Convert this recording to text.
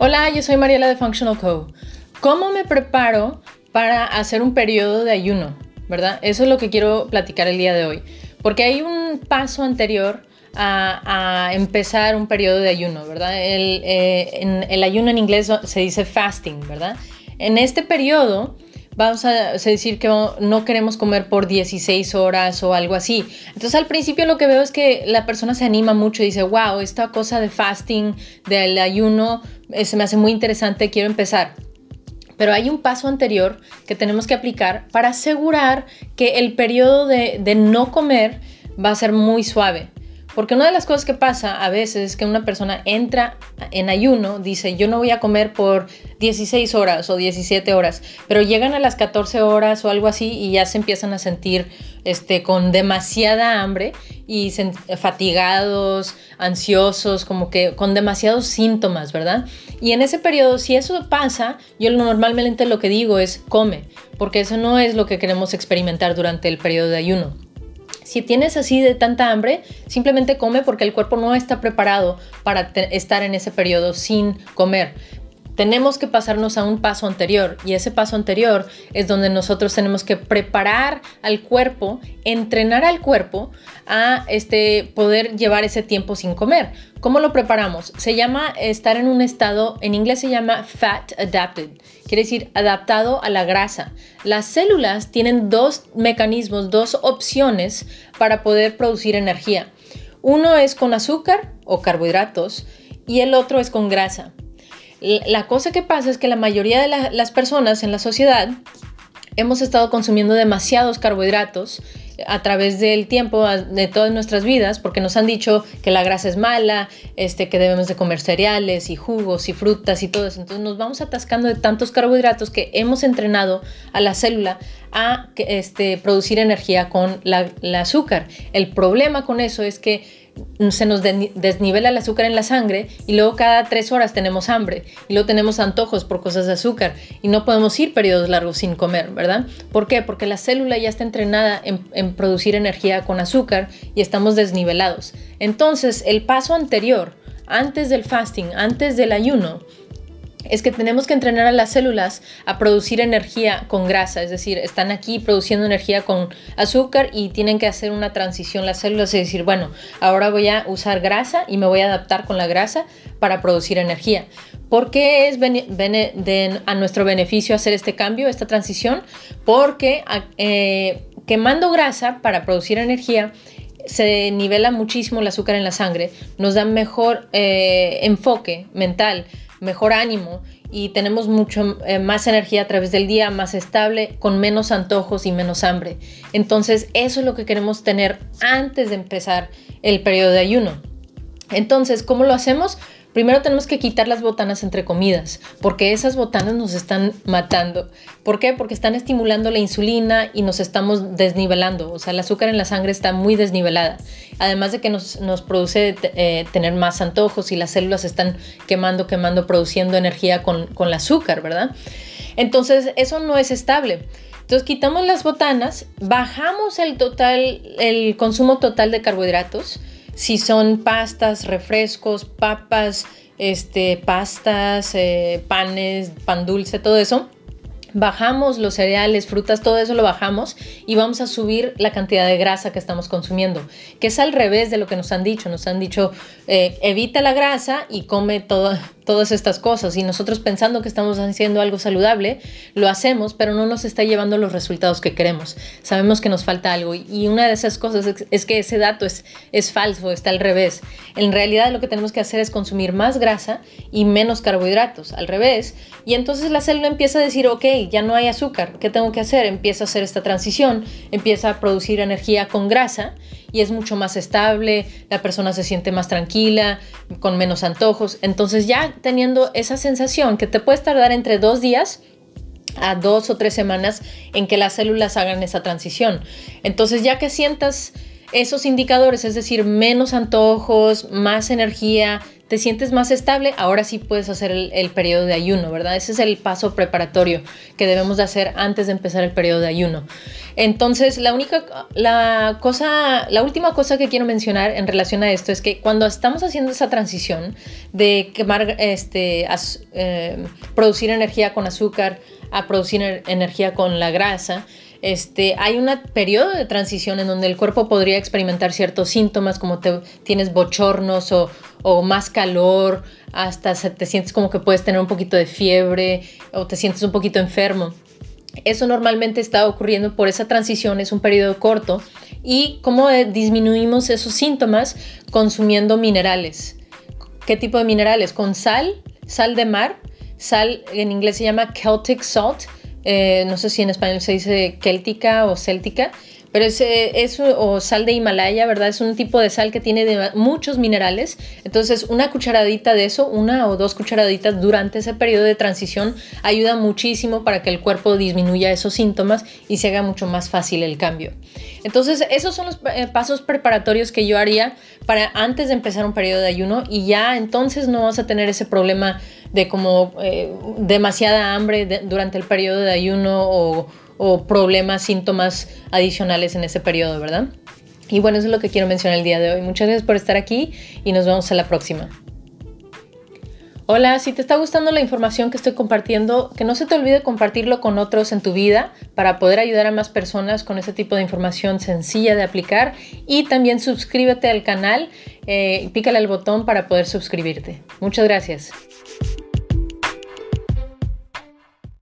Hola, yo soy Mariela de Functional Co. ¿Cómo me preparo para hacer un periodo de ayuno? ¿Verdad? Eso es lo que quiero platicar el día de hoy. Porque hay un paso anterior a, empezar un periodo de ayuno, ¿verdad? El, eh, el ayuno en inglés se dice fasting, ¿verdad? En este periodo vamos a decir que no queremos comer por 16 horas o algo así. Entonces al principio lo que veo es que la persona se anima mucho y dice, wow, esta cosa de fasting, del ayuno, se me hace muy interesante, quiero empezar. Pero hay un paso anterior que tenemos que aplicar para asegurar que el periodo de, de no comer va a ser muy suave. Porque una de las cosas que pasa a veces es que una persona entra en ayuno, dice yo no voy a comer por 16 horas o 17 horas, pero llegan a las 14 horas o algo así y ya se empiezan a sentir este, con demasiada hambre y fatigados, ansiosos, como que con demasiados síntomas, ¿verdad? Y en ese periodo, si eso pasa, yo normalmente lo que digo es come, porque eso no es lo que queremos experimentar durante el periodo de ayuno. Si tienes así de tanta hambre, simplemente come porque el cuerpo no está preparado para estar en ese periodo sin comer tenemos que pasarnos a un paso anterior y ese paso anterior es donde nosotros tenemos que preparar al cuerpo, entrenar al cuerpo a este, poder llevar ese tiempo sin comer. ¿Cómo lo preparamos? Se llama estar en un estado, en inglés se llama fat adapted, quiere decir adaptado a la grasa. Las células tienen dos mecanismos, dos opciones para poder producir energía. Uno es con azúcar o carbohidratos y el otro es con grasa. La cosa que pasa es que la mayoría de las personas en la sociedad hemos estado consumiendo demasiados carbohidratos a través del tiempo de todas nuestras vidas porque nos han dicho que la grasa es mala, este, que debemos de comer cereales y jugos y frutas y todo eso. Entonces nos vamos atascando de tantos carbohidratos que hemos entrenado a la célula a este, producir energía con el azúcar. El problema con eso es que se nos desnivela el azúcar en la sangre y luego cada tres horas tenemos hambre y luego tenemos antojos por cosas de azúcar y no podemos ir periodos largos sin comer, ¿verdad? ¿Por qué? Porque la célula ya está entrenada en, en producir energía con azúcar y estamos desnivelados. Entonces, el paso anterior, antes del fasting, antes del ayuno, es que tenemos que entrenar a las células a producir energía con grasa, es decir, están aquí produciendo energía con azúcar y tienen que hacer una transición las células y decir, bueno, ahora voy a usar grasa y me voy a adaptar con la grasa para producir energía. ¿Por qué es a nuestro beneficio hacer este cambio, esta transición? Porque eh, quemando grasa para producir energía, se nivela muchísimo el azúcar en la sangre, nos da mejor eh, enfoque mental, mejor ánimo y tenemos mucho eh, más energía a través del día, más estable, con menos antojos y menos hambre. Entonces, eso es lo que queremos tener antes de empezar el periodo de ayuno. Entonces, ¿cómo lo hacemos? Primero tenemos que quitar las botanas entre comidas, porque esas botanas nos están matando. ¿Por qué? Porque están estimulando la insulina y nos estamos desnivelando. O sea, el azúcar en la sangre está muy desnivelada. Además de que nos, produce eh, tener más antojos y las células están quemando, quemando, produciendo energía con, con el azúcar, ¿verdad? Entonces, eso no es estable. Entonces quitamos las botanas, bajamos el total, el consumo total de carbohidratos si son pastas, refrescos, papas, este, pastas, eh, panes, pan dulce, todo eso bajamos los cereales, frutas, todo eso lo bajamos y vamos a subir la cantidad de grasa que estamos consumiendo, que es al revés de lo que nos han dicho. Nos han dicho, eh, evita la grasa y come todas estas cosas. Y nosotros pensando que estamos haciendo algo saludable, lo hacemos, pero no nos está llevando los resultados que queremos. Sabemos que nos falta algo y una de esas cosas es, que ese dato es, es falso, está al revés. En realidad lo que tenemos que hacer es consumir más grasa y menos carbohidratos, al revés. Y entonces la célula empieza a decir, ok, ya no hay azúcar, ¿qué tengo que hacer? Empieza a hacer esta transición, empieza a producir energía con grasa y es mucho más estable, la persona se siente más tranquila, con menos antojos. Entonces ya teniendo esa sensación que te puedes tardar entre dos días a dos o tres semanas en que las células hagan esa transición. Entonces ya que sientas esos indicadores, es decir, menos antojos, más energía, te sientes más estable, ahora sí puedes hacer el, periodo de ayuno, ¿verdad? Ese es el paso preparatorio que debemos de hacer antes de empezar el periodo de ayuno. Entonces, la única, la cosa, la última cosa que quiero mencionar en relación a esto es que cuando estamos haciendo esa transición de quemar, este, eh, producir energía con azúcar a producir energía con la grasa, este, hay un periodo de transición en donde el cuerpo podría experimentar ciertos síntomas como tienes bochornos o, más calor, hasta te sientes como que puedes tener un poquito de fiebre o te sientes un poquito enfermo. Eso normalmente está ocurriendo por esa transición, es un periodo corto. ¿Y cómo disminuimos esos síntomas? Consumiendo minerales. ¿Qué tipo de minerales? Con sal, sal de mar, sal en inglés se llama Celtic salt, eh, no sé si en español se dice céltica o céltica, pero es, es, o sal de Himalaya, ¿verdad? Es un tipo de sal que tiene muchos minerales. Entonces, una cucharadita de eso, una o dos cucharaditas durante ese periodo de transición ayuda muchísimo para que el cuerpo disminuya esos síntomas y se haga mucho más fácil el cambio. Entonces, esos son los eh, pasos preparatorios que yo haría para antes de empezar un periodo de ayuno y ya entonces no vas a tener ese problema de como eh, demasiada hambre durante el periodo de ayuno o problemas, síntomas adicionales en ese periodo, ¿verdad? Y bueno, eso es lo que quiero mencionar el día de hoy. Muchas gracias por estar aquí y nos vemos a la próxima. Hola, si te está gustando la información que estoy compartiendo, que no se te olvide compartirlo con otros en tu vida para poder ayudar a más personas con ese tipo de información sencilla de aplicar y también suscríbete al canal eh, pícale al botón para poder suscribirte. Muchas gracias.